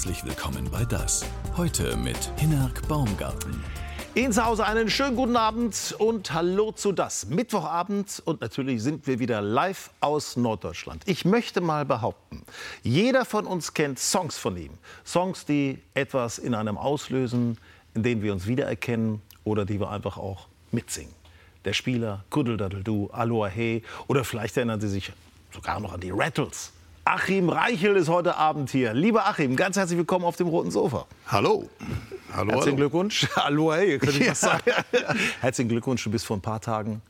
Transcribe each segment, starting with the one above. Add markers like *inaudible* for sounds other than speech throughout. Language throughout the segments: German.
Herzlich willkommen bei Das. Heute mit Hinnerk Baumgarten. Ihnen zu Hause einen schönen guten Abend und hallo zu das. Mittwochabend und natürlich sind wir wieder live aus Norddeutschland. Ich möchte mal behaupten, jeder von uns kennt Songs von ihm. Songs, die etwas in einem auslösen, in denen wir uns wiedererkennen oder die wir einfach auch mitsingen. Der Spieler, Kuddeldaddeldu, Aloha Hey oder vielleicht erinnern Sie sich sogar noch an die Rattles. Achim Reichel ist heute Abend hier. Lieber Achim, ganz herzlich willkommen auf dem roten Sofa. Hallo. Hallo, Herzlichen Glückwunsch. *laughs* Hallo, hey, könnte *laughs* ich ja. was sagen. *laughs* Herzlichen Glückwunsch, du bist vor ein paar Tagen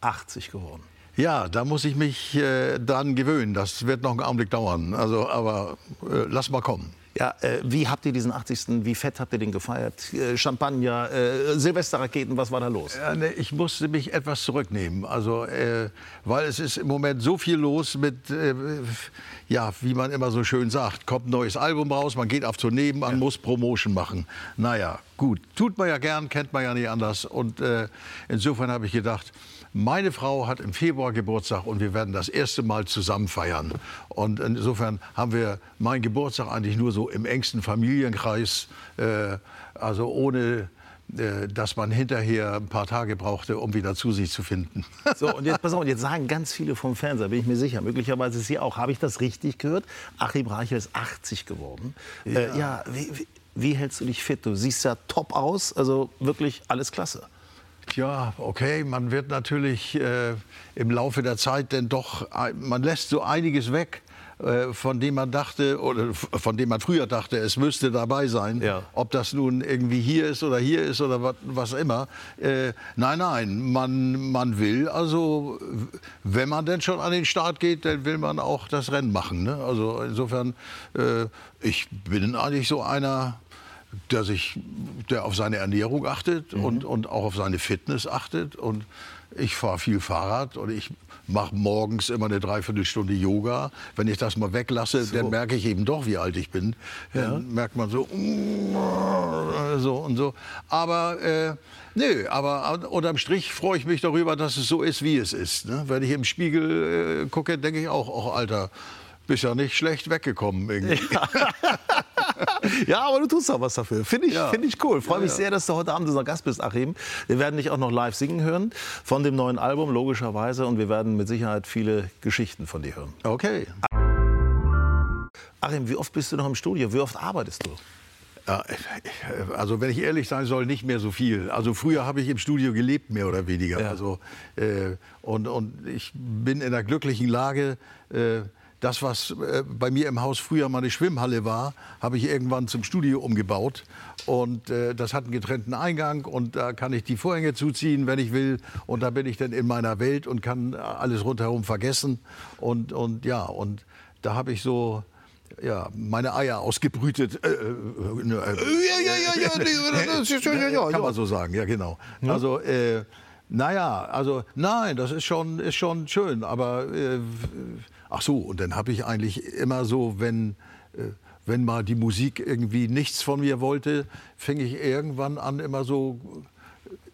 80 geworden. Ja, da muss ich mich äh, dran gewöhnen. Das wird noch einen Augenblick dauern. Also, aber äh, lass mal kommen. Ja, äh, wie habt ihr diesen 80. Wie fett habt ihr den gefeiert? Äh, Champagner, äh, Silvesterraketen, was war da los? Ja, ne, ich musste mich etwas zurücknehmen. Also, äh, weil es ist im Moment so viel los mit, äh, ja, wie man immer so schön sagt, kommt ein neues Album raus, man geht auf Tournee, man ja. muss Promotion machen. Naja, gut, tut man ja gern, kennt man ja nicht anders. Und äh, insofern habe ich gedacht, meine Frau hat im Februar Geburtstag und wir werden das erste Mal zusammen feiern. Und insofern haben wir meinen Geburtstag eigentlich nur so im engsten Familienkreis, äh, also ohne äh, dass man hinterher ein paar Tage brauchte, um wieder zu sich zu finden. *laughs* So, und jetzt pass auf, jetzt sagen ganz viele vom Fernseher, bin ich mir sicher, möglicherweise Sie auch. Habe ich das richtig gehört? Achim Reichel ist 80 geworden. Ja, äh, ja wie, wie, wie hältst du dich fit? Du siehst ja top aus, also wirklich alles klasse. Ja, okay, man wird natürlich äh, im Laufe der Zeit denn doch, man lässt so einiges weg, äh, von dem man dachte oder von dem man früher dachte, es müsste dabei sein. Ja. Ob das nun irgendwie hier ist oder hier ist oder was, was immer. Äh, nein, nein, man, man will also, wenn man denn schon an den Start geht, dann will man auch das Rennen machen. Ne? Also insofern, äh, ich bin eigentlich so einer, der sich, der auf seine Ernährung achtet mhm. und, und auch auf seine Fitness achtet. Und ich fahre viel Fahrrad und ich mache morgens immer eine Dreiviertelstunde Yoga. Wenn ich das mal weglasse, so. dann merke ich eben doch, wie alt ich bin. Ja. Dann merkt man so, so und so. Aber äh, nö, aber unterm Strich freue ich mich darüber, dass es so ist, wie es ist. Ne? Wenn ich im Spiegel äh, gucke, denke ich auch, auch Alter, bist ja nicht schlecht weggekommen irgendwie. Ja. *laughs* ja, aber du tust auch was dafür. Finde ich, ja. find ich cool. Freue mich ja, sehr, dass du heute Abend unser Gast bist, Achim. Wir werden dich auch noch live singen hören von dem neuen Album, logischerweise. Und wir werden mit Sicherheit viele Geschichten von dir hören. Okay. Achim, wie oft bist du noch im Studio? Wie oft arbeitest du? Also wenn ich ehrlich sein soll, nicht mehr so viel. Also früher habe ich im Studio gelebt, mehr oder weniger. Ja. Also, äh, und, und ich bin in der glücklichen Lage, äh, das, was äh, bei mir im Haus früher mal eine Schwimmhalle war, habe ich irgendwann zum Studio umgebaut. Und äh, das hat einen getrennten Eingang und da kann ich die Vorhänge zuziehen, wenn ich will. Und da bin ich dann in meiner Welt und kann alles rundherum vergessen. Und, und ja, und da habe ich so ja, meine Eier ausgebrütet. Äh, äh, äh, ja, ja, ja, ja, ja, kann man so sagen, ja genau. Also äh, naja, also nein, das ist schon, ist schon schön, aber äh, ach so, und dann habe ich eigentlich immer so, wenn, äh, wenn mal die Musik irgendwie nichts von mir wollte, fing ich irgendwann an, immer so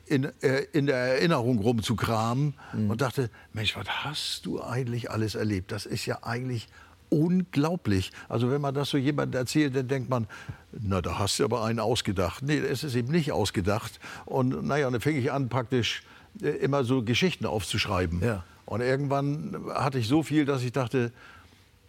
in, äh, in der Erinnerung rumzukramen mhm. und dachte, Mensch, was hast du eigentlich alles erlebt? Das ist ja eigentlich unglaublich. Also wenn man das so jemandem erzählt, dann denkt man, na, da hast du aber einen ausgedacht. Nee, es ist eben nicht ausgedacht. Und naja, dann fing ich an, praktisch äh, immer so Geschichten aufzuschreiben. Ja. Und irgendwann hatte ich so viel, dass ich dachte,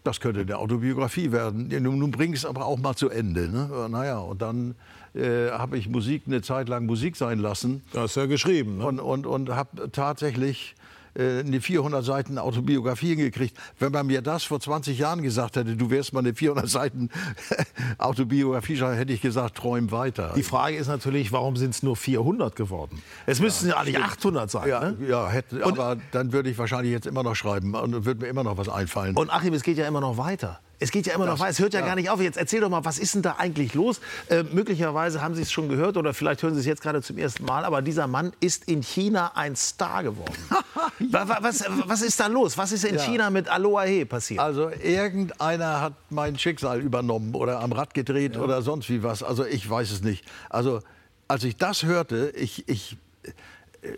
das könnte eine Autobiografie werden. Nun, nun bring es aber auch mal zu Ende. Ne? Naja, und dann äh, habe ich Musik eine Zeit lang Musik sein lassen. Das hast ja geschrieben. Ne? Und, und, und habe tatsächlich eine 400 Seiten Autobiografie hingekriegt. Wenn man mir das vor 20 Jahren gesagt hätte, du wärst mal eine 400 Seiten *laughs* Autobiografie, hätte ich gesagt, träum weiter. Die Frage ist natürlich, warum sind es nur 400 geworden? Es müssten ja, eigentlich 800 sein. Ja, ne? ja hätte, aber dann würde ich wahrscheinlich jetzt immer noch schreiben und würde mir immer noch was einfallen. Und Achim, es geht ja immer noch weiter. Es geht ja immer das, noch weiter, es hört ja, ja, gar nicht auf. Jetzt erzähl doch mal, was ist denn da eigentlich los? Äh, möglicherweise haben Sie es schon gehört oder vielleicht hören Sie es jetzt gerade zum ersten Mal, aber dieser Mann ist in China ein Star geworden. *laughs* ja. was, was, ist da los? Was ist in ja. China mit Aloha He passiert? Also irgendeiner hat mein Schicksal übernommen oder am Rad gedreht oder sonst wie was. Also ich weiß es nicht. Also als ich das hörte, ich, ich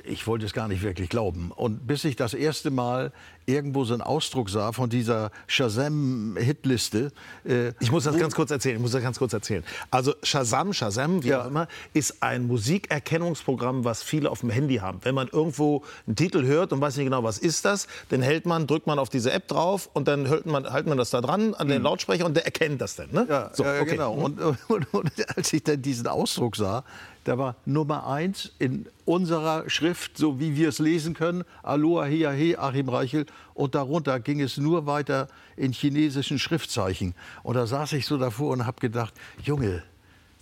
ich wollte es gar nicht wirklich glauben. Und bis ich das erste Mal irgendwo so einen Ausdruck sah von dieser Shazam-Hitliste. Äh, ich muss das ganz kurz erzählen. Ich muss das ganz kurz erzählen. Also Shazam, Shazam, wie ja. auch immer, ist ein Musikerkennungsprogramm, was viele auf dem Handy haben. Wenn man irgendwo einen Titel hört und weiß nicht genau, was ist das, dann hält man, drückt man auf diese App drauf und dann hält man, hält man das da dran an den hm. Lautsprecher und der erkennt das dann. Ne? Ja, so, okay. genau. Hm. Und, und, und, als ich dann diesen Ausdruck sah, da war Nummer eins in unserer Schrift, so wie wir es lesen können, Aloha Hea He, Achim Reichel. Und darunter ging es nur weiter in chinesischen Schriftzeichen. Und da saß ich so davor und habe gedacht, Junge,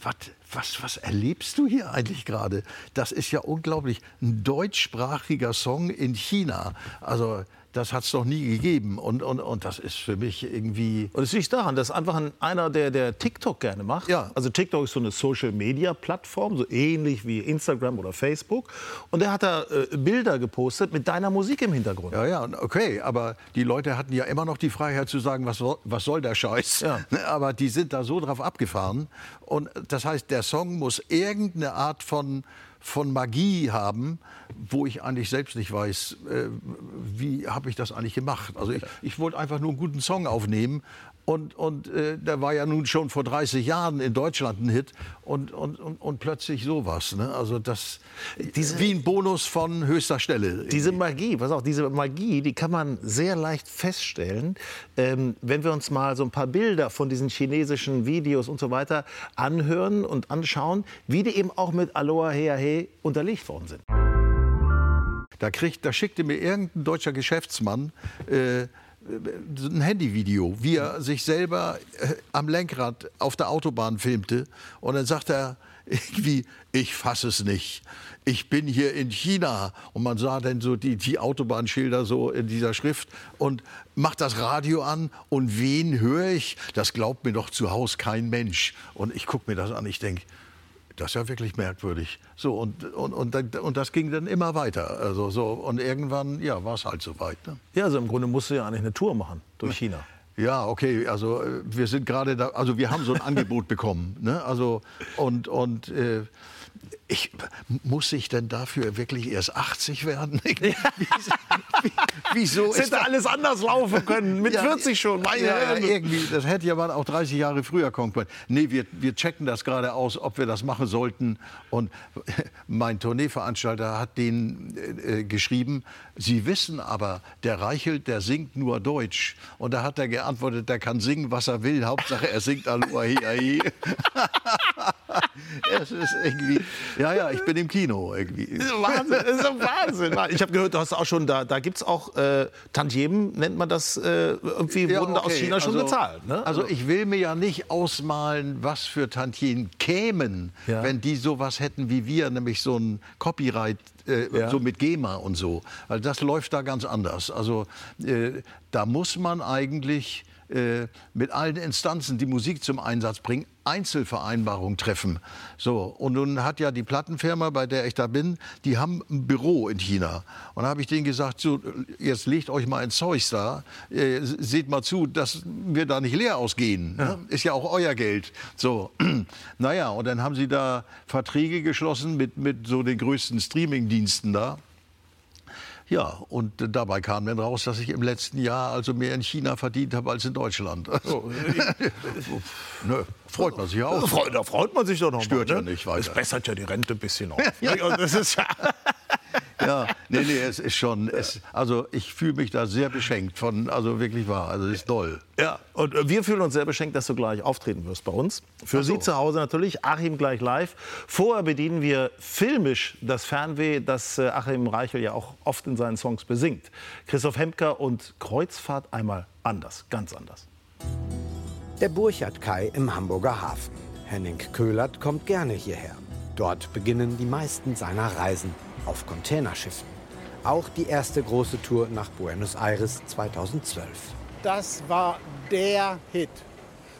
was, was, was erlebst du hier eigentlich gerade? Das ist ja unglaublich. Ein deutschsprachiger Song in China. Also das hat es noch nie gegeben. Und, und, und das ist für mich irgendwie. Und es liegt daran, dass einfach ein, einer, der, der TikTok gerne macht. Ja. Also TikTok ist so eine Social-Media-Plattform, so ähnlich wie Instagram oder Facebook. Und der hat da äh, Bilder gepostet mit deiner Musik im Hintergrund. Ja, ja, okay. Aber die Leute hatten ja immer noch die Freiheit zu sagen, was, was soll der Scheiß? Ja. *laughs* Aber die sind da so drauf abgefahren. Und das heißt, der Song muss irgendeine Art von von Magie haben, wo ich eigentlich selbst nicht weiß, äh, wie habe ich das eigentlich gemacht. Also ich, ich wollte einfach nur einen guten Song aufnehmen und, und äh, der war ja nun schon vor 30 Jahren in Deutschland ein Hit und, und, und, und plötzlich sowas. Ne? Also das diese, wie ein Bonus von höchster Stelle. Diese Magie, was auch diese Magie, die kann man sehr leicht feststellen, ähm, wenn wir uns mal so ein paar Bilder von diesen chinesischen Videos und so weiter anhören und anschauen, wie die eben auch mit Aloha Hea He unterlegt worden sind. Da, kriegt, da schickte mir irgendein deutscher Geschäftsmann äh, ein Handyvideo, wie er sich selber äh, am Lenkrad auf der Autobahn filmte. Und dann sagt er irgendwie, ich fasse es nicht. Ich bin hier in China. Und man sah dann so die, die Autobahnschilder so in dieser Schrift und macht das Radio an. Und wen höre ich? Das glaubt mir doch zu Hause kein Mensch. Und ich gucke mir das an, ich denke, das ist ja wirklich merkwürdig. So, und, und, und, und das ging dann immer weiter. Also, so, und irgendwann ja, war es halt so weit. Ne? Ja, also im Grunde musst du ja eigentlich eine Tour machen durch China. Ja, okay, also äh, wir sind gerade da, also wir haben so ein Angebot *laughs* bekommen. Ne? Also, und, und äh, ich, muss ich denn dafür wirklich erst 80 werden? *laughs* Wieso? Es hätte alles anders laufen können, mit ja, 40 schon. Ja, irgendwie, das hätte ja mal auch 30 Jahre früher kommen können. Nee, wir, wir checken das gerade aus, ob wir das machen sollten. Und *laughs* mein Tourneeveranstalter hat denen äh, geschrieben, Sie wissen aber, der Reichelt, der singt nur Deutsch. Und da hat er geantwortet, der kann singen, was er will. Hauptsache, er singt Aluahi. *laughs* *laughs* es ist irgendwie, ja, ja, ich bin im Kino irgendwie. Das ist Wahnsinn, das ist Wahnsinn. *laughs* Ich habe gehört, du hast auch schon, da, da gibt es auch äh, Tantiemen, nennt man das, äh, irgendwie ja, wurden okay. aus China schon also, bezahlt. Ne? Also ich will mir ja nicht ausmalen, was für Tantiemen kämen, ja. wenn die sowas hätten wie wir, nämlich so ein Copyright äh, ja. so mit GEMA und so. Also das läuft da ganz anders. Also äh, da muss man eigentlich äh, mit allen Instanzen, die Musik zum Einsatz bringen, Einzelvereinbarungen treffen. So, und nun hat ja die Plattenfirma, bei der ich da bin, die haben ein Büro in China. Und da habe ich denen gesagt, so, jetzt legt euch mal ein Zeug da, äh, seht mal zu, dass wir da nicht leer ausgehen. Ja. Ist ja auch euer Geld. So, *clears throat* naja, und dann haben sie da Verträge geschlossen mit, mit so den größten Streamingdiensten da. Ja, und dabei kam dann raus, dass ich im letzten Jahr also mehr in China verdient habe als in Deutschland. Oh, *laughs* Nö, freut man sich auch. Da freut man sich doch noch. Stört mal, ne? ja nicht weiter. Das bessert ja die Rente ein bisschen auf. *laughs* ja. Das ist ja *laughs* ja, nee, nee, es ist schon. Es, also ich fühle mich da sehr beschenkt von, also wirklich wahr. Also es ist toll. Ja, und wir fühlen uns sehr beschenkt, dass du gleich auftreten wirst bei uns. Für so. Sie zu Hause natürlich, Achim gleich live. Vorher bedienen wir filmisch das Fernweh, das äh, Achim Reichel ja auch oft in seinen Songs besingt. Christoph Hemker und Kreuzfahrt einmal anders, ganz anders. Der Burchard-Kai im Hamburger Hafen. Henning Köhlert kommt gerne hierher. Dort beginnen die meisten seiner Reisen auf Containerschiffen. Auch die erste große Tour nach Buenos Aires 2012. Das war der Hit.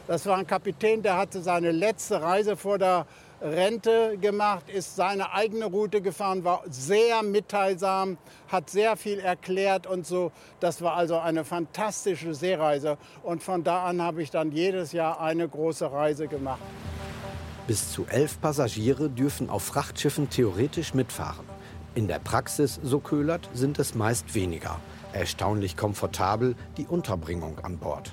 Das war ein Kapitän, der hatte seine letzte Reise vor der Rente gemacht, ist seine eigene Route gefahren, war sehr mitteilsam, hat sehr viel erklärt und so. Das war also eine fantastische Seereise. Und von da an habe ich dann jedes Jahr eine große Reise gemacht. Bis zu elf Passagiere dürfen auf Frachtschiffen theoretisch mitfahren. In der Praxis, so Köhlert, sind es meist weniger. Erstaunlich komfortabel die Unterbringung an Bord.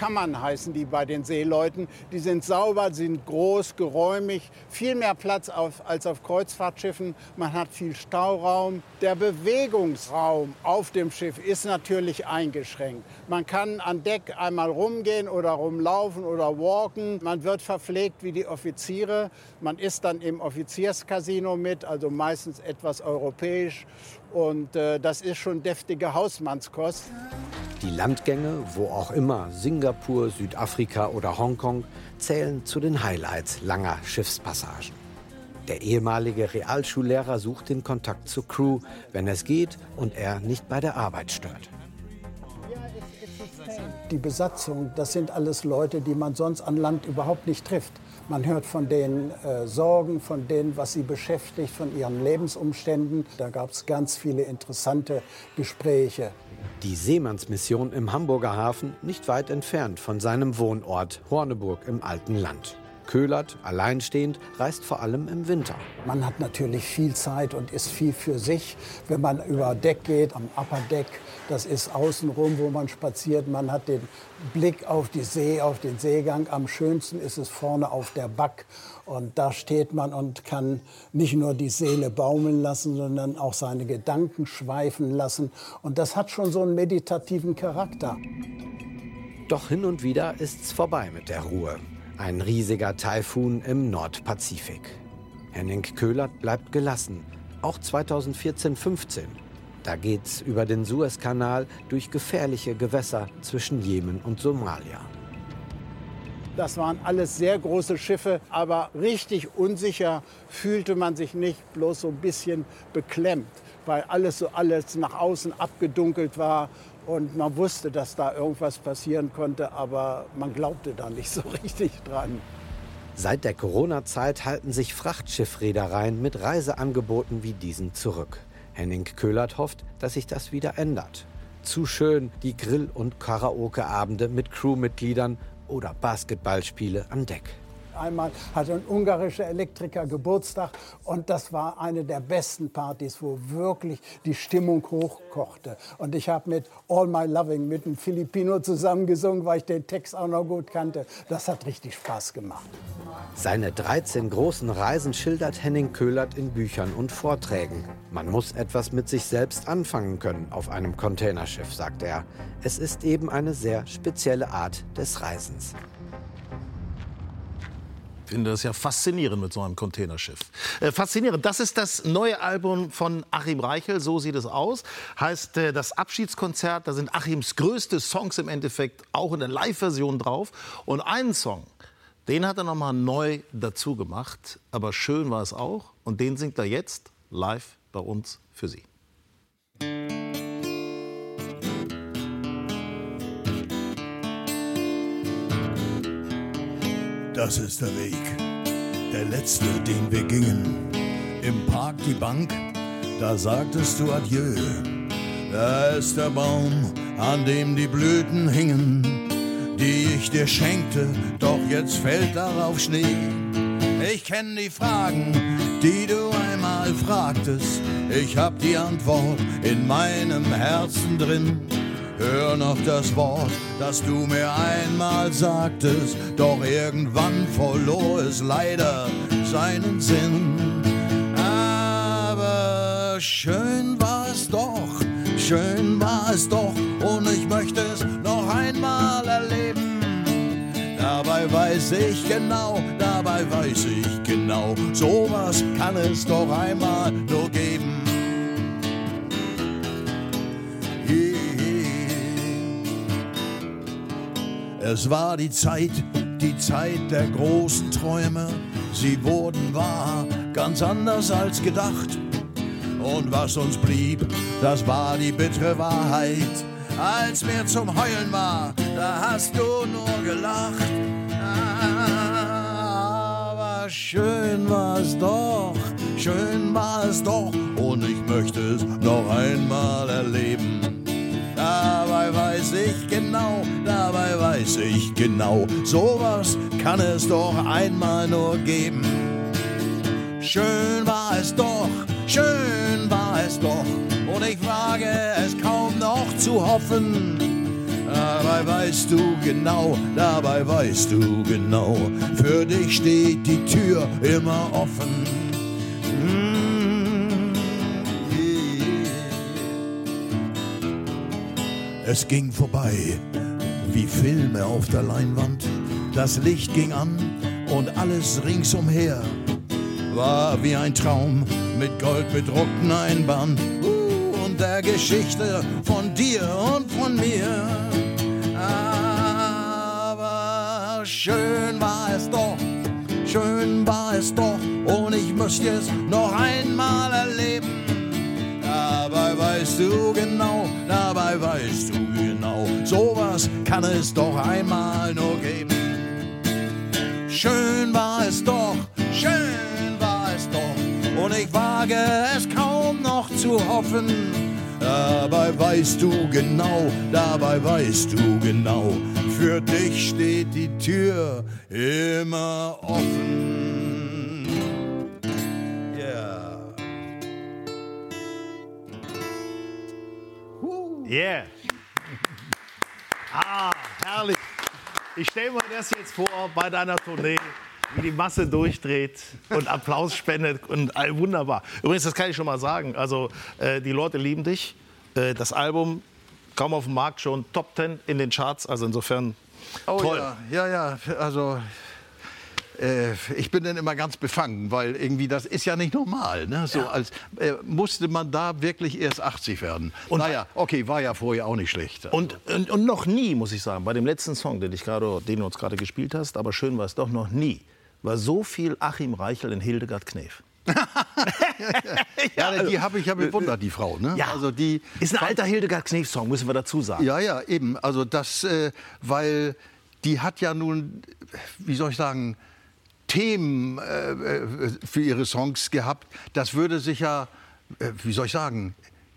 Kammern heißen die bei den Seeleuten. Die sind sauber, sind groß, geräumig, viel mehr Platz auf, als auf Kreuzfahrtschiffen. Man hat viel Stauraum. Der Bewegungsraum auf dem Schiff ist natürlich eingeschränkt. Man kann an Deck einmal rumgehen oder rumlaufen oder walken. Man wird verpflegt wie die Offiziere. Man ist dann im Offizierscasino mit, also meistens etwas europäisch. Und äh, das ist schon deftige Hausmannskost. Die Landgänge, wo auch immer, Singapur, Südafrika oder Hongkong, zählen zu den Highlights langer Schiffspassagen. Der ehemalige Realschullehrer sucht den Kontakt zur Crew, wenn es geht und er nicht bei der Arbeit stört. Die Besatzung, das sind alles Leute, die man sonst an Land überhaupt nicht trifft. Man hört von den äh, Sorgen, von denen, was sie beschäftigt, von ihren Lebensumständen. Da gab es ganz viele interessante Gespräche. Die Seemannsmission im Hamburger Hafen nicht weit entfernt von seinem Wohnort Horneburg im alten Land. Köhlert, alleinstehend, reist vor allem im Winter. Man hat natürlich viel Zeit und ist viel für sich. Wenn man über Deck geht, am Upper Deck, das ist außenrum, wo man spaziert. Man hat den Blick auf die See, auf den Seegang. Am schönsten ist es vorne auf der Back. Und da steht man und kann nicht nur die Seele baumeln lassen, sondern auch seine Gedanken schweifen lassen. Und das hat schon so einen meditativen Charakter. Doch hin und wieder ist's vorbei mit der Ruhe. Ein riesiger Taifun im Nordpazifik. Henning Köhlert bleibt gelassen, auch 2014-15. Da geht's über den Suezkanal durch gefährliche Gewässer zwischen Jemen und Somalia. Das waren alles sehr große Schiffe, aber richtig unsicher fühlte man sich nicht, bloß so ein bisschen beklemmt, weil alles so alles nach außen abgedunkelt war und man wusste, dass da irgendwas passieren konnte, aber man glaubte da nicht so *laughs* richtig dran. Seit der Corona-Zeit halten sich Frachtschiffreedereien mit Reiseangeboten wie diesen zurück. Henning Köhlert hofft, dass sich das wieder ändert. Zu schön die Grill- und Karaoke-Abende mit Crewmitgliedern oder Basketballspiele an Deck. Einmal hatte ein ungarischer Elektriker Geburtstag und das war eine der besten Partys, wo wirklich die Stimmung hochkochte. Und ich habe mit All My Loving mit einem Filipino zusammengesungen, weil ich den Text auch noch gut kannte. Das hat richtig Spaß gemacht. Seine 13 großen Reisen schildert Henning Köhlert in Büchern und Vorträgen. Man muss etwas mit sich selbst anfangen können auf einem Containerschiff, sagt er. Es ist eben eine sehr spezielle Art des Reisens finde das ja faszinierend mit so einem Containerschiff. Äh, faszinierend. Das ist das neue Album von Achim Reichel. So sieht es aus. Heißt äh, das Abschiedskonzert. Da sind Achims größte Songs im Endeffekt auch in der Live-Version drauf. Und einen Song, den hat er noch mal neu dazu gemacht. Aber schön war es auch. Und den singt er jetzt live bei uns für Sie. Das ist der Weg, der letzte, den wir gingen. Im Park die Bank, da sagtest du Adieu. Da ist der Baum, an dem die Blüten hingen, die ich dir schenkte, doch jetzt fällt darauf Schnee. Ich kenn die Fragen, die du einmal fragtest. Ich hab die Antwort in meinem Herzen drin. Hör noch das Wort, das du mir einmal sagtest, doch irgendwann verlor es leider seinen Sinn. Aber schön war es doch, schön war es doch, und ich möchte es noch einmal erleben. Dabei weiß ich genau, dabei weiß ich genau, sowas kann es doch einmal nur geben. Es war die Zeit, die Zeit der großen Träume. Sie wurden wahr, ganz anders als gedacht. Und was uns blieb, das war die bittere Wahrheit. Als mir zum Heulen war, da hast du nur gelacht. Aber schön war es doch, schön war es doch. Und ich möchte es noch einmal erleben. Dabei weiß ich genau, dabei weiß ich genau, sowas kann es doch einmal nur geben. Schön war es doch, schön war es doch, und ich wage es kaum noch zu hoffen. Dabei weißt du genau, dabei weißt du genau, für dich steht die Tür immer offen. Es ging vorbei, wie Filme auf der Leinwand. Das Licht ging an und alles ringsumher war wie ein Traum mit Gold bedruckten Einband uh, und der Geschichte von dir und von mir. Aber schön war es doch, schön war es doch und ich müsste es noch einmal erleben. Dabei weißt du genau, dabei weißt du genau, sowas kann es doch einmal nur geben. Schön war es doch, schön war es doch, und ich wage es kaum noch zu hoffen. Dabei weißt du genau, dabei weißt du genau, für dich steht die Tür immer offen. Yeah. Ah, herrlich. Ich stelle mir das jetzt vor bei deiner Tournee, wie die Masse durchdreht und Applaus spendet und all wunderbar. Übrigens, das kann ich schon mal sagen. Also äh, die Leute lieben dich. Äh, das Album kaum auf dem Markt schon Top 10 in den Charts. Also insofern Oh toll. ja, ja, ja, also äh, ich bin dann immer ganz befangen, weil irgendwie das ist ja nicht normal. Ne? So als äh, musste man da wirklich erst 80 werden. Und naja, okay, war ja vorher auch nicht schlecht. Und, und, und noch nie, muss ich sagen, bei dem letzten Song, den, ich gerade, den du uns gerade gespielt hast, aber schön war es doch noch nie, war so viel Achim Reichel in Hildegard Knef. *laughs* ja, die habe ich ja bewundert, die Frau. Ne? Ja, Also die ist ein alter Hildegard Knef-Song, müssen wir dazu sagen. Ja, ja, eben. Also das, äh, weil die hat ja nun, wie soll ich sagen, Themen äh, äh, für ihre Songs gehabt. Das würde sich ja, äh, wie soll ich sagen,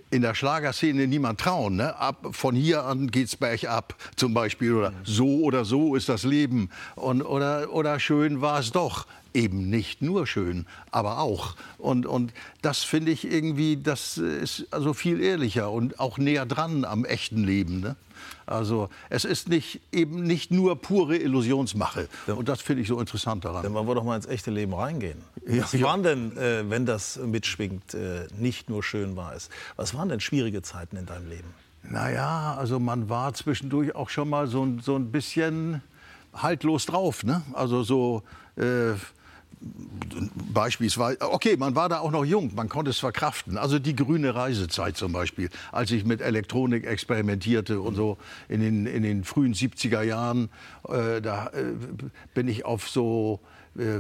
in der Schlagerszene niemand trauen. Ne? Ab, von hier an geht's bergab zum Beispiel. Oder so oder so ist das Leben. Und, oder, oder schön war es doch. Eben nicht nur schön, aber auch. Und, und das finde ich irgendwie, das ist also viel ehrlicher und auch näher dran am echten Leben. Ne? Also es ist nicht, eben nicht nur pure Illusionsmache. Und das finde ich so interessant daran. Dann wollen wir doch mal ins echte Leben reingehen. Ja, Was waren denn, äh, wenn das mitschwingt, äh, nicht nur schön war es? Was waren denn schwierige Zeiten in deinem Leben? Naja, also man war zwischendurch auch schon mal so, ein- so ein bisschen haltlos drauf. Ne? Also so äh, beispielsweise, okay, man war da auch noch jung, man konnte es verkraften. Also die grüne Reisezeit zum Beispiel, als ich mit Elektronik experimentierte und so in den, in den frühen 70er Jahren, äh, da äh, bin ich auf so äh,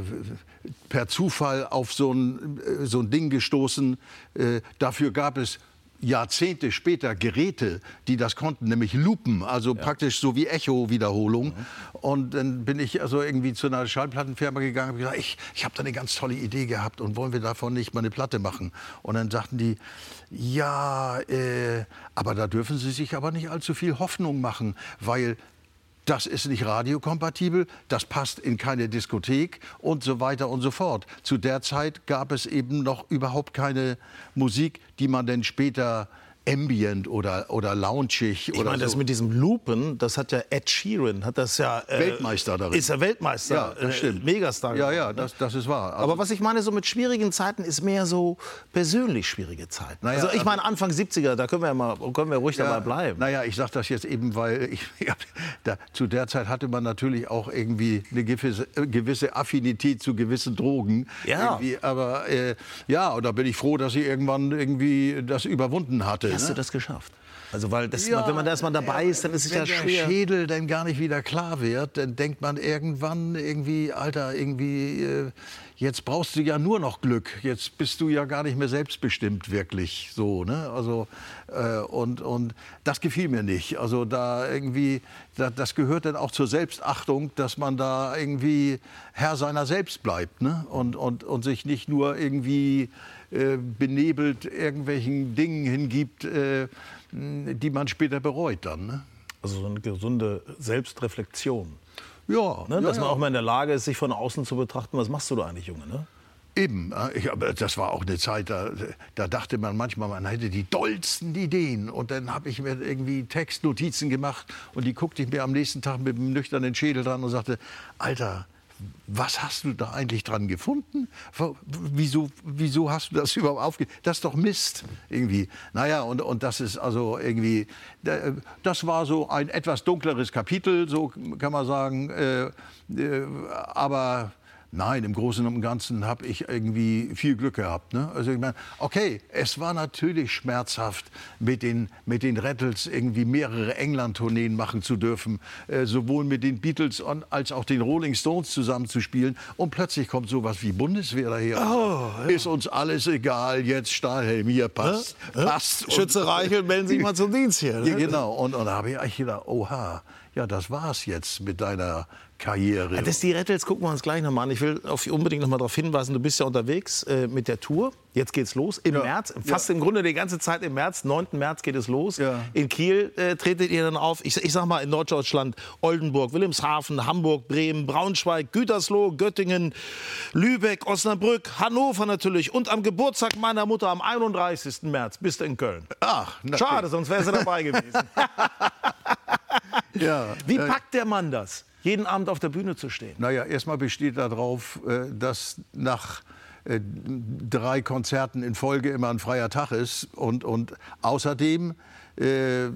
per Zufall auf so ein, äh, so ein Ding gestoßen. Äh, dafür gab es Jahrzehnte später Geräte, die das konnten, nämlich Lupen, also praktisch so wie Echo-Wiederholung. Und dann bin ich also irgendwie zu einer Schallplattenfirma gegangen und gesagt, ich, ich habe da eine ganz tolle Idee gehabt und wollen wir davon nicht mal eine Platte machen? Und dann sagten die, ja, äh, aber da dürfen Sie sich aber nicht allzu viel Hoffnung machen, weil das ist nicht radiokompatibel, das passt in keine Diskothek und so weiter und so fort. Zu der Zeit gab es eben noch überhaupt keine Musik, die man dann später ambient oder, oder loungig Ich meine, das so. mit diesem Lupen, das hat ja Ed Sheeran, hat das ja... Äh, Weltmeister darin. Ist er Weltmeister, Ja, das stimmt. Äh, Megastar. Ja, ja, ne? das, das ist wahr. Also Aber was ich meine, so mit schwierigen Zeiten ist mehr so persönlich schwierige Zeiten. Naja, also ich aber- meine Anfang 70er, da können wir ja mal, können wir ruhig dabei bleiben. Naja, ich sage das jetzt eben, weil *laughs* ich, ja, da, zu der Zeit hatte man natürlich auch irgendwie eine gewisse, äh, gewisse Affinität zu gewissen Drogen. Ja. Irgendwie, aber äh, ja, und da bin ich froh, dass ich irgendwann irgendwie das überwunden hatte. Wie hast ne? du das geschafft? Also weil das, wenn man da erstmal dabei ist, dann ist es wenn ja der schwer. Schädel dann gar nicht wieder klar wird, dann denkt man irgendwann irgendwie, Alter, irgendwie, äh, jetzt brauchst du ja nur noch Glück. Jetzt bist du ja gar nicht mehr selbstbestimmt wirklich so, ne? Also äh, und und das gefiel mir nicht. Also da irgendwie, da, das gehört dann auch zur Selbstachtung, dass man da irgendwie Herr seiner selbst bleibt, ne? Und und und sich nicht nur irgendwie äh, benebelt irgendwelchen Dingen hingibt, äh, die man später bereut dann. Ne? Also so eine gesunde Selbstreflexion. Ja, Ne? ja, Dass man ja. auch mal in der Lage ist, sich von außen zu betrachten, was machst du da eigentlich, Junge? Ne? Eben, äh, ich, aber das war auch eine Zeit, da, da dachte man manchmal, man hätte die dollsten Ideen. Und dann habe ich mir irgendwie Textnotizen gemacht und die guckte ich mir am nächsten Tag mit einem nüchternen Schädel dran und sagte, Alter, was hast du da eigentlich dran gefunden? Wieso, wieso hast du das *laughs* überhaupt aufgegeben? Das ist doch Mist irgendwie. Naja, und, und das ist also irgendwie, das war so ein etwas dunkleres Kapitel, so kann man sagen. Äh, äh, aber Nein, im Großen und Ganzen habe ich irgendwie viel Glück gehabt. Ne? Also ich meine, okay, es war natürlich schmerzhaft, mit den, mit den Rattles irgendwie mehrere England-Tourneen machen zu dürfen, äh, sowohl mit den Beatles als auch den Rolling Stones zusammenzuspielen. Und plötzlich kommt sowas wie Bundeswehr daher. Oh, ja. Ist uns alles egal, jetzt Stahlhelm, hier passt. Ja? passt. Schütze Reichel, melden Sie mal zum Dienst hier. Ne? Ja, genau. Und, und da habe ich eigentlich gedacht, oha, ja, das war's jetzt mit deiner Karriere. Ja, das die Rattles gucken wir uns gleich nochmal an. Ich will auf, unbedingt noch mal darauf hinweisen, du bist ja unterwegs äh, mit der Tour. Jetzt geht's los im ja. März, fast ja. im Grunde die ganze Zeit im März. 9. März geht es los. In Kiel äh, tretet ihr dann auf. Ich, ich sag mal in Norddeutschland Oldenburg, Wilhelmshaven, Hamburg, Bremen, Braunschweig, Gütersloh, Göttingen, Lübeck, Osnabrück, Hannover natürlich und am Geburtstag meiner Mutter am 31. März bist du in Köln. Ach, natürlich. schade, sonst wärst du dabei gewesen. *laughs* ja. Wie packt der Mann das? Jeden Abend auf der Bühne zu stehen? Naja, erstmal besteht darauf, äh, dass nach äh, drei Konzerten in Folge immer ein freier Tag ist. Und, und außerdem äh,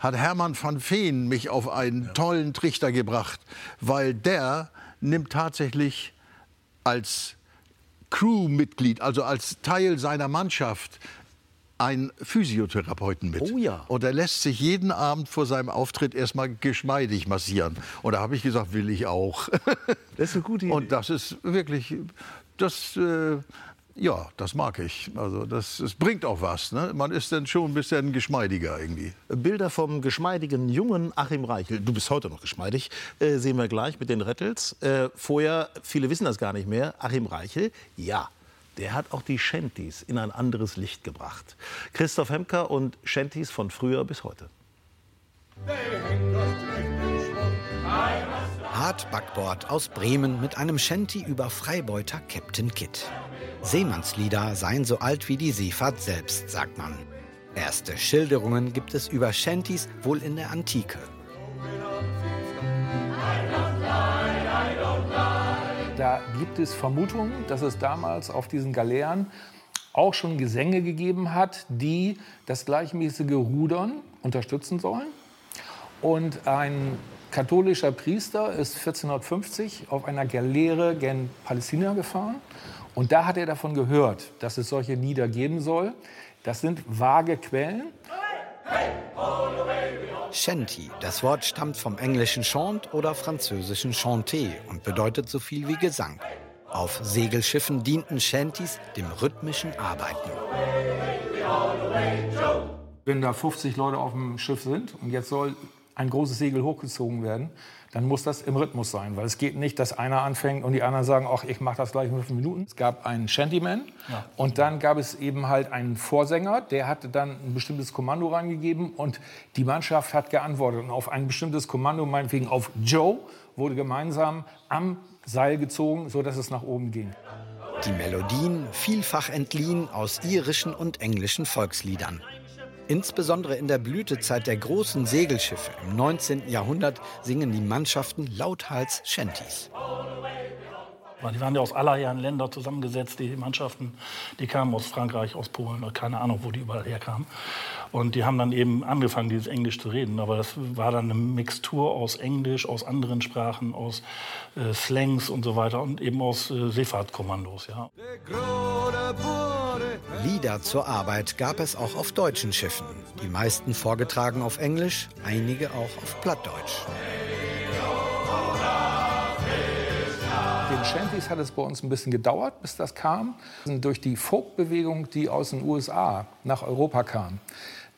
hat Hermann van Veen mich auf einen ja. tollen Trichter gebracht, weil der nimmt tatsächlich als Crewmitglied, also als Teil seiner Mannschaft, einen Physiotherapeuten mit. Oh ja. Und er lässt sich jeden Abend vor seinem Auftritt erstmal geschmeidig massieren. Und da habe ich gesagt, will ich auch. *laughs* Das ist eine gute Idee. Und das ist wirklich, das, äh, ja, das mag ich. Also das, das bringt auch was. Ne? Man ist dann schon ein bisschen geschmeidiger irgendwie. Bilder vom geschmeidigen jungen Achim Reichel. Du bist heute noch geschmeidig. Äh, sehen wir gleich mit den Rettels. Äh, vorher, viele wissen das gar nicht mehr. Achim Reichel, ja, der hat auch die Shanties in ein anderes Licht gebracht. Christoph Hemker und Shanties von früher bis heute. Hart Backbord aus Bremen mit einem Shanty über Freibeuter Captain Kidd. Seemannslieder seien so alt wie die Seefahrt selbst, sagt man. Erste Schilderungen gibt es über Shanties wohl in der Antike. Da gibt es Vermutungen, dass es damals auf diesen Galeeren auch schon Gesänge gegeben hat, die das gleichmäßige Rudern unterstützen sollen. Und ein katholischer Priester ist 1450 auf einer Galeere gen Palästina gefahren. Und da hat er davon gehört, dass es solche Lieder geben soll. Das sind vage Quellen. Shanty. Das Wort stammt vom englischen Chant oder französischen Chanté und bedeutet so viel wie Gesang. Auf Segelschiffen dienten Shanties dem rhythmischen Arbeiten. Wenn da 50 Leute auf dem Schiff sind und jetzt soll ein großes Segel hochgezogen werden, dann muss das im Rhythmus sein. Weil es geht nicht, dass einer anfängt und die anderen sagen, ach, ich mache das gleich in fünf Minuten. Es gab einen Shantyman ja. und dann gab es eben halt einen Vorsänger, der hatte dann ein bestimmtes Kommando reingegeben und die Mannschaft hat geantwortet. Und auf ein bestimmtes Kommando, meinetwegen auf Joe, wurde gemeinsam am Seil gezogen, sodass es nach oben ging. Die Melodien vielfach entliehen aus irischen und englischen Volksliedern. Insbesondere in der Blütezeit der großen Segelschiffe im 19. Jahrhundert singen die Mannschaften lauthals Shanties. Die waren ja aus aller Herren Länder zusammengesetzt, die Mannschaften. Die kamen aus Frankreich, aus Polen, keine Ahnung, wo die überall herkamen. Und die haben dann eben angefangen, dieses Englisch zu reden. Aber das war dann eine Mixtur aus Englisch, aus anderen Sprachen, aus äh, Slangs und so weiter und eben aus äh, Seefahrtkommandos. Ja. Lieder zur Arbeit gab es auch auf deutschen Schiffen. Die meisten vorgetragen auf Englisch, einige auch auf Plattdeutsch. den Shanties hat es bei uns ein bisschen gedauert, bis das kam. Durch die Folkbewegung, die aus den USA nach Europa kam,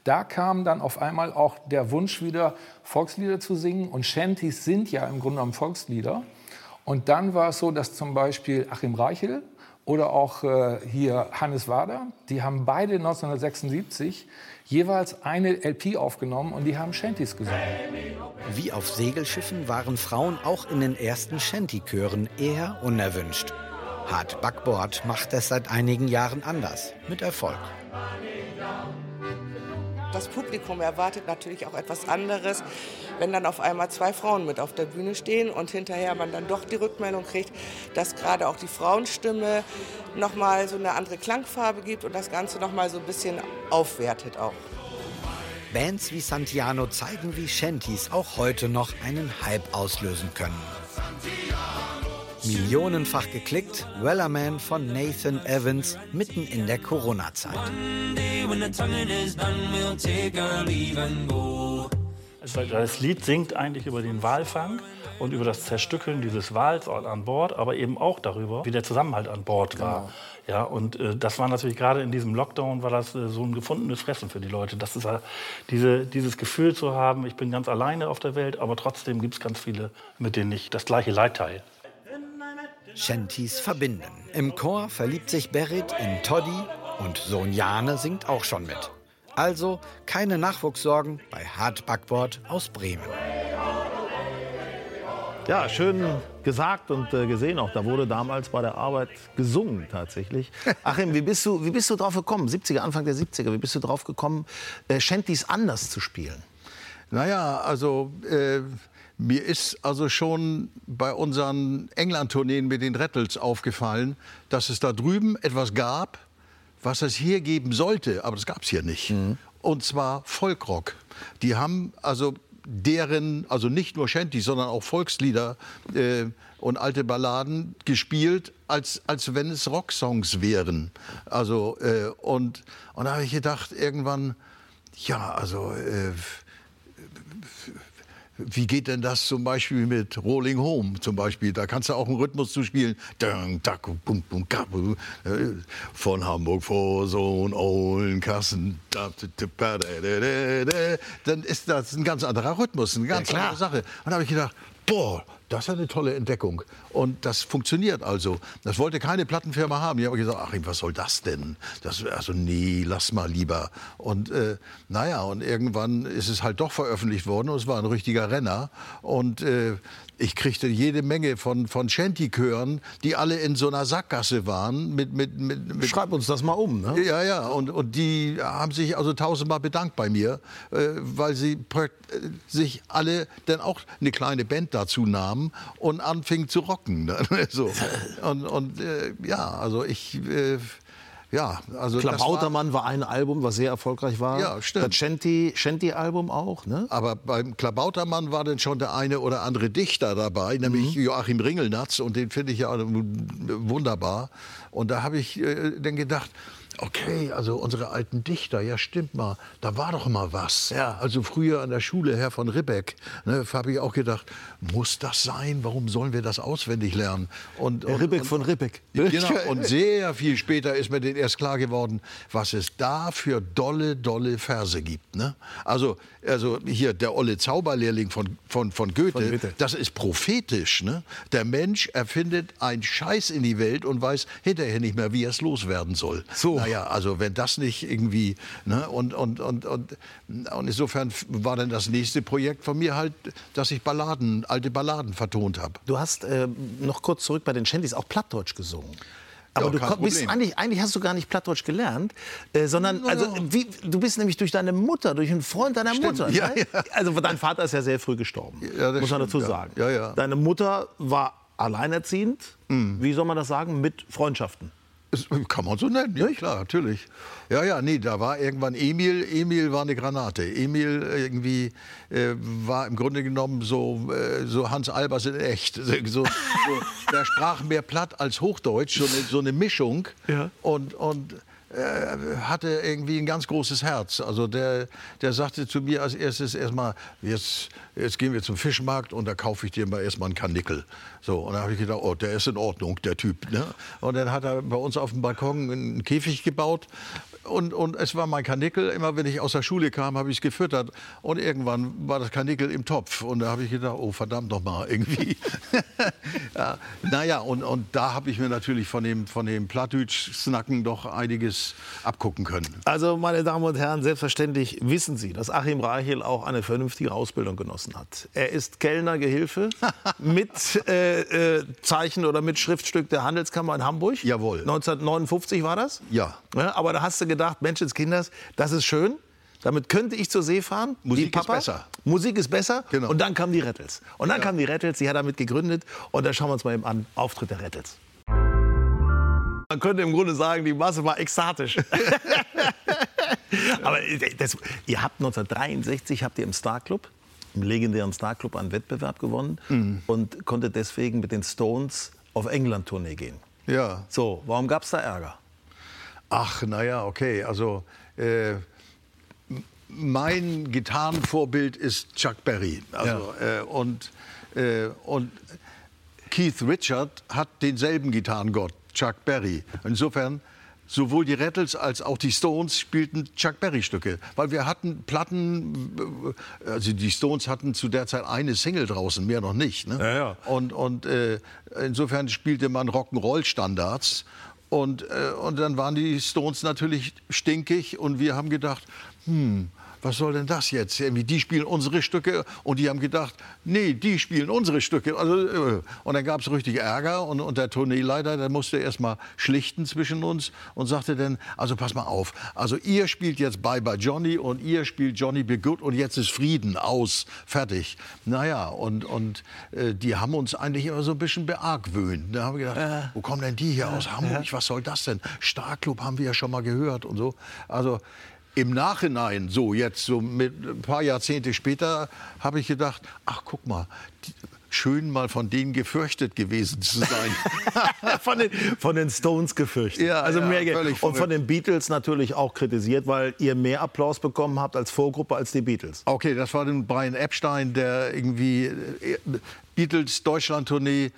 da kam dann auf einmal auch der Wunsch wieder, Volkslieder zu singen. Und Shanties sind ja im Grunde genommen Volkslieder. Und dann war es so, dass zum Beispiel Achim Reichel oder auch äh, hier Hannes Wader, die haben beide 1976 jeweils eine LP aufgenommen und die haben Shanties gesungen. Wie auf Segelschiffen waren Frauen auch in den ersten Shanty-Chören eher unerwünscht. Hart Backbord macht es seit einigen Jahren anders, mit Erfolg. Das Publikum erwartet natürlich auch etwas anderes, wenn dann auf einmal zwei Frauen mit auf der Bühne stehen und hinterher man dann doch die Rückmeldung kriegt, dass gerade auch die Frauenstimme nochmal so eine andere Klangfarbe gibt und das Ganze nochmal so ein bisschen aufwertet auch. Bands wie Santiano zeigen, wie Shanties auch heute noch einen Hype auslösen können. Millionenfach geklickt, Wellerman von Nathan Evans mitten in der Corona-Zeit. Also das Lied singt eigentlich über den Walfang und über das Zerstückeln dieses Wals an Bord, aber eben auch darüber, wie der Zusammenhalt an Bord war. Genau. Ja, und äh, das war natürlich gerade in diesem Lockdown war das äh, so ein gefundenes Fressen für die Leute. Das ist äh, diese, dieses Gefühl zu haben, ich bin ganz alleine auf der Welt, aber trotzdem gibt es ganz viele, mit denen ich das gleiche Leid teile. Shanties verbinden. Im Chor verliebt sich Berit in Toddy und Sohn Jane singt auch schon mit. Also keine Nachwuchssorgen bei Hard Backboard aus Bremen. Ja, schön gesagt und äh, gesehen auch. Da wurde damals bei der Arbeit gesungen tatsächlich. *laughs* Achim, wie bist du, wie bist du drauf gekommen? 70er, Anfang der 70er, wie bist du drauf gekommen, äh, Shanties anders zu spielen? Naja, also äh, mir ist also schon bei unseren England-Tourneen mit den Rattles aufgefallen, dass es da drüben etwas gab, was es hier geben sollte, aber das gab es hier nicht. Mhm. Und zwar Folkrock. Die haben also deren, also nicht nur Shanty, sondern auch Volkslieder äh, und alte Balladen gespielt, als, als wenn es Rocksongs wären. Also, äh, und, und da habe ich gedacht, irgendwann, ja, also äh, wie geht denn das zum Beispiel mit Rolling Home zum Beispiel? Da kannst du auch einen Rhythmus zuspielen. Von Hamburg vor so einen Ollenkassen. Dann ist das ein ganz anderer Rhythmus, eine ganz ja, andere Sache. Und da habe ich gedacht, boah, das ist eine tolle Entdeckung. Und das funktioniert also. Das wollte keine Plattenfirma haben. Die haben gesagt, ach, was soll das denn? Das, also nee, lass mal lieber. Und äh, naja, und irgendwann ist es halt doch veröffentlicht worden und es war ein richtiger Renner. Und äh, ich kriegte jede Menge von, von Shanty-Chören, die alle in so einer Sackgasse waren. Mit, mit, mit, mit Schreib uns das mal um. Ne? Ja, ja. Und, und die haben sich also tausendmal bedankt bei mir, äh, weil sie äh, sich alle dann auch eine kleine Band dazu nahmen und anfingen zu rocken. Ne? *laughs* so. Und, und äh, ja, also ich äh, ja, also Klabautermann war, war, ein Album, was sehr erfolgreich war. Ja, stimmt. Das Shanty, Shanty-Album auch, ne? Aber beim Klabautermann war dann schon der eine oder andere Dichter dabei, nämlich mhm. Joachim Ringelnatz und den finde ich ja wunderbar. Und da habe ich äh, dann gedacht, okay, also unsere alten Dichter, ja stimmt mal, da war doch mal was. Ja. Also früher an der Schule, Herr von Ribbeck, ne, habe ich auch gedacht, muss das sein? Warum sollen wir das auswendig lernen? Und, und Ribbeck von Ribbeck. Genau, *laughs* und sehr viel später ist mir erst klar geworden, was es da für dolle, dolle Verse gibt. Ne? Also, also hier der olle Zauberlehrling von, von, von, Goethe, von Goethe, das ist prophetisch. Ne? Der Mensch erfindet einen Scheiß in die Welt und weiß hinterher nicht mehr, wie er es loswerden soll. So. Naja, also wenn das nicht irgendwie... Ne? Und, und, und, und, und insofern war dann das nächste Projekt von mir halt, dass ich Balladen alte Balladen vertont habe. Du hast äh, noch kurz zurück bei den Shanties auch Plattdeutsch gesungen. Aber ja, du bist eigentlich, eigentlich hast du gar nicht Plattdeutsch gelernt, äh, sondern also wie, du bist nämlich durch deine Mutter, durch einen Freund deiner stimmt. Mutter. Ja, ne? ja. Also dein Vater ist ja sehr früh gestorben, ja, muss man dazu sagen. Deine Mutter war alleinerziehend. Mhm. Wie soll man das sagen? Mit Freundschaften. Das kann man so nennen, ja klar, natürlich. Ja, ja, nee, da war irgendwann Emil, Emil war eine Granate. Emil irgendwie äh, war im Grunde genommen so, äh, so Hans Albers in echt. So, so, der sprach mehr platt als Hochdeutsch, so eine, so eine Mischung. Ja. Und, und äh, hatte irgendwie ein ganz großes Herz. Also der, der sagte zu mir als erstes erstmal, jetzt, jetzt gehen wir zum Fischmarkt und da kaufe ich dir mal erstmal einen Karnickel. So, und da habe ich gedacht, oh, der ist in Ordnung, der Typ. Ne? Und dann hat er bei uns auf dem Balkon einen Käfig gebaut und, und es war mein Kanickel. Immer wenn ich aus der Schule kam, habe ich es gefüttert. Und irgendwann war das Kanickel im Topf. Und da habe ich gedacht, oh verdammt noch mal irgendwie. *laughs* ja, naja, und, und da habe ich mir natürlich von dem, von dem Plattdeutsch-Snacken doch einiges abgucken können. Also, meine Damen und Herren, selbstverständlich wissen Sie, dass Achim Reichel auch eine vernünftige Ausbildung genossen hat. Er ist Kellnergehilfe *laughs* mit äh, äh, Zeichen oder mit Schriftstück der Handelskammer in Hamburg. Jawohl. 1959 war das? Ja. ja aber da hast du gedacht, Menschenskinders, das ist schön. Damit könnte ich zur See fahren. Musik ist besser. Musik ist besser. Genau. Und dann kamen die Rattles. Und dann Ja. kamen die Rattles, die hat er mit gegründet. Und da schauen wir uns mal eben an. Auftritt der Rattles. Man könnte im Grunde sagen, die Masse war ekstatisch. *laughs* Aber das, ihr habt 1963 habt ihr im Star Club, im legendären Star Club, einen Wettbewerb gewonnen Mhm. und konntet deswegen mit den Stones auf England-Tournee gehen. Ja. So, warum gab es da Ärger? Ach, naja, okay. Also äh, mein Gitarrenvorbild ist Chuck Berry. Also, äh, und, äh, und Keith Richard hat denselben Gitarrengott, Chuck Berry. Insofern sowohl die Rattles als auch die Stones spielten Chuck Berry Stücke, weil wir hatten Platten, äh, also die Stones hatten zu der Zeit eine Single draußen, mehr noch nicht. Ne? Ja, ja. Und, und äh, insofern spielte man Rock'n'Roll Standards und, äh, und dann waren die Stones natürlich stinkig und wir haben gedacht, hm, was soll denn das jetzt? Die spielen unsere Stücke und die haben gedacht, nee, die spielen unsere Stücke. Also, äh, und dann gab es richtig Ärger und, und der Tourneeleiter, der musste erst mal schlichten zwischen uns und sagte dann, also pass mal auf, also ihr spielt jetzt Bye Bye Johnny und ihr spielt Johnny Be Good und jetzt ist Frieden, aus, fertig. Naja, und, und äh, die haben uns eigentlich immer so ein bisschen beargwöhnt. Da haben wir gedacht, wo kommen denn die hier aus Hamburg? Was soll das denn? Starclub haben wir ja schon mal gehört und so. Also im Nachhinein, so jetzt, so mit ein paar Jahrzehnte später, habe ich gedacht, ach guck mal, die, schön mal von denen gefürchtet gewesen zu sein. *laughs* *laughs* von, den, von den Stones gefürchtet. Ja, also ja, mehr Und von den Beatles natürlich auch kritisiert, weil ihr mehr Applaus bekommen habt als Vorgruppe als die Beatles. Okay, das war dann Brian Epstein, der irgendwie äh, Beatles Deutschland-Tournee,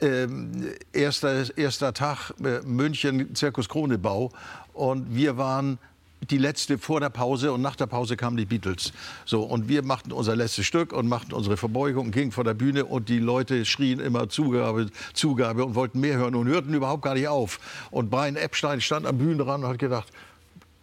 ähm, erster, erster Tag, äh, München, Zirkus Kronebau. Und wir waren die letzte vor der Pause und nach der Pause kamen die Beatles. So, und wir machten unser letztes Stück und machten unsere Verbeugung, gingen vor der Bühne und die Leute schrien immer Zugabe, Zugabe und wollten mehr hören und hörten überhaupt gar nicht auf. Und Brian Epstein stand am Bühnenrand und hat gedacht,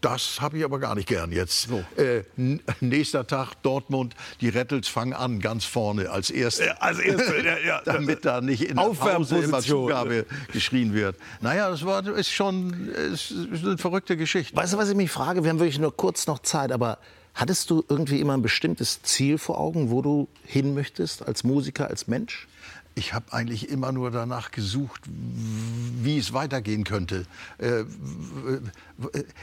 das habe ich aber gar nicht gern jetzt. Äh, n- nächster Tag Dortmund, die Rattles fangen an ganz vorne als erste. als Erste, ja, ja. *laughs* Damit da nicht in der Pause immer. Zugabe geschrien wird. Naja, das war, ist schon ist eine verrückte Geschichte. Weißt du, was ich mich frage? Wir haben wirklich nur kurz noch Zeit, aber hattest du irgendwie immer ein bestimmtes Ziel vor Augen, wo du hin möchtest als Musiker, als Mensch? Ich habe eigentlich immer nur danach gesucht, wie es weitergehen könnte. Äh,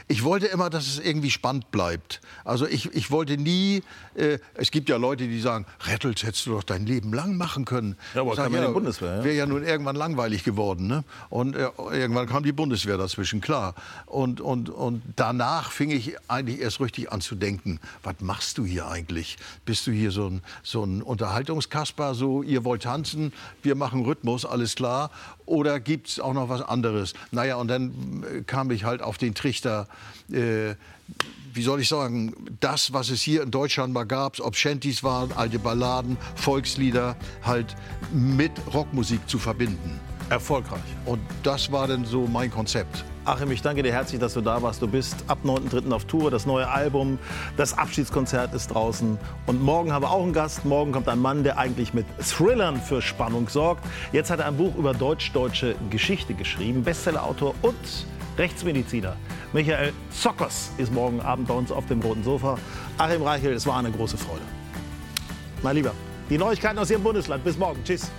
Ich wollte immer, dass es irgendwie spannend bleibt. Also ich, ich wollte nie, äh, es gibt ja Leute, die sagen, Rattles hättest du doch dein Leben lang machen können. Ja, aber kam ja die Bundeswehr, ja. Wäre ja nun irgendwann langweilig geworden. Ne? Und äh, irgendwann kam die Bundeswehr dazwischen, klar. Und, und, und danach fing ich eigentlich erst richtig an zu denken, was machst du hier eigentlich? Bist du hier so ein, so ein Unterhaltungskasper, so ihr wollt tanzen, wir machen Rhythmus, alles klar? Oder gibt es auch noch was anderes? Naja, und dann äh, kam ich halt auf den Trichter, äh, wie soll ich sagen, das, was es hier in Deutschland mal gab, ob Shanties waren, alte Balladen, Volkslieder, halt mit Rockmusik zu verbinden. Erfolgreich. Und das war dann so mein Konzept. Achim, ich danke dir herzlich, dass du da warst. Du bist ab 9.3. auf Tour, das neue Album, das Abschiedskonzert ist draußen. Und morgen haben wir auch einen Gast. Morgen kommt ein Mann, der eigentlich mit Thrillern für Spannung sorgt. Jetzt hat er ein Buch über deutsch-deutsche Geschichte geschrieben, Bestsellerautor und Rechtsmediziner. Michael Zockers ist morgen Abend bei uns auf dem roten Sofa. Achim Reichel, es war eine große Freude. Mein Lieber, die Neuigkeiten aus Ihrem Bundesland. Bis morgen. Tschüss.